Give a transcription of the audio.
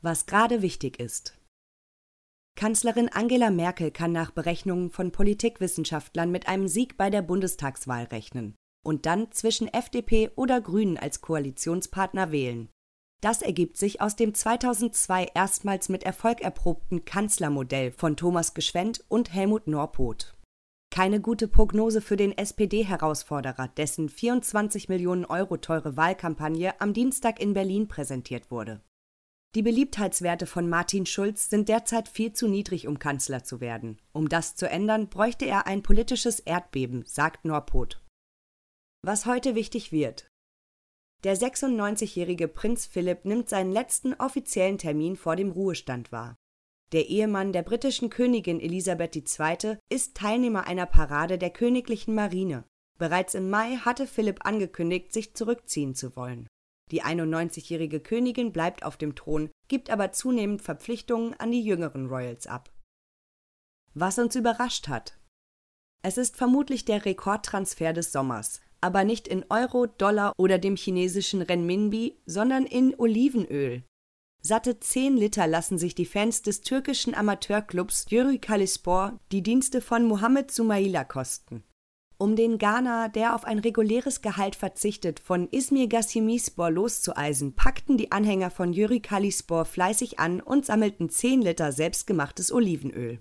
Was gerade wichtig ist. Kanzlerin Angela Merkel kann nach Berechnungen von Politikwissenschaftlern mit einem Sieg bei der Bundestagswahl rechnen und dann zwischen FDP oder Grünen als Koalitionspartner wählen. Das ergibt sich aus dem 2002 erstmals mit Erfolg erprobten Kanzlermodell von Thomas Geschwendt und Helmut Norpoth. Keine gute Prognose für den SPD-Herausforderer, dessen 24 Millionen Euro teure Wahlkampagne am Dienstag in Berlin präsentiert wurde. Die Beliebtheitswerte von Martin Schulz sind derzeit viel zu niedrig, um Kanzler zu werden. Um das zu ändern, bräuchte er ein politisches Erdbeben, sagt Norpoth. Was heute wichtig wird. Der 96-jährige Prinz Philipp nimmt seinen letzten offiziellen Termin vor dem Ruhestand wahr. Der Ehemann der britischen Königin Elisabeth II. ist Teilnehmer einer Parade der königlichen Marine. Bereits im Mai hatte Philipp angekündigt, sich zurückziehen zu wollen. Die 91-jährige Königin bleibt auf dem Thron, gibt aber zunehmend Verpflichtungen an die jüngeren Royals ab. Was uns überrascht hat. Es ist vermutlich der Rekordtransfer des Sommers, aber nicht in Euro, Dollar oder dem chinesischen Renminbi, sondern in Olivenöl. Satte 10 Liter lassen sich die Fans des türkischen Amateurclubs Yuri Kalispor die Dienste von Mohamed Sumaila kosten um den Ghana, der auf ein reguläres Gehalt verzichtet, von Izmir Gassimispor loszueisen, packten die Anhänger von Yuri Kalispor fleißig an und sammelten 10 Liter selbstgemachtes Olivenöl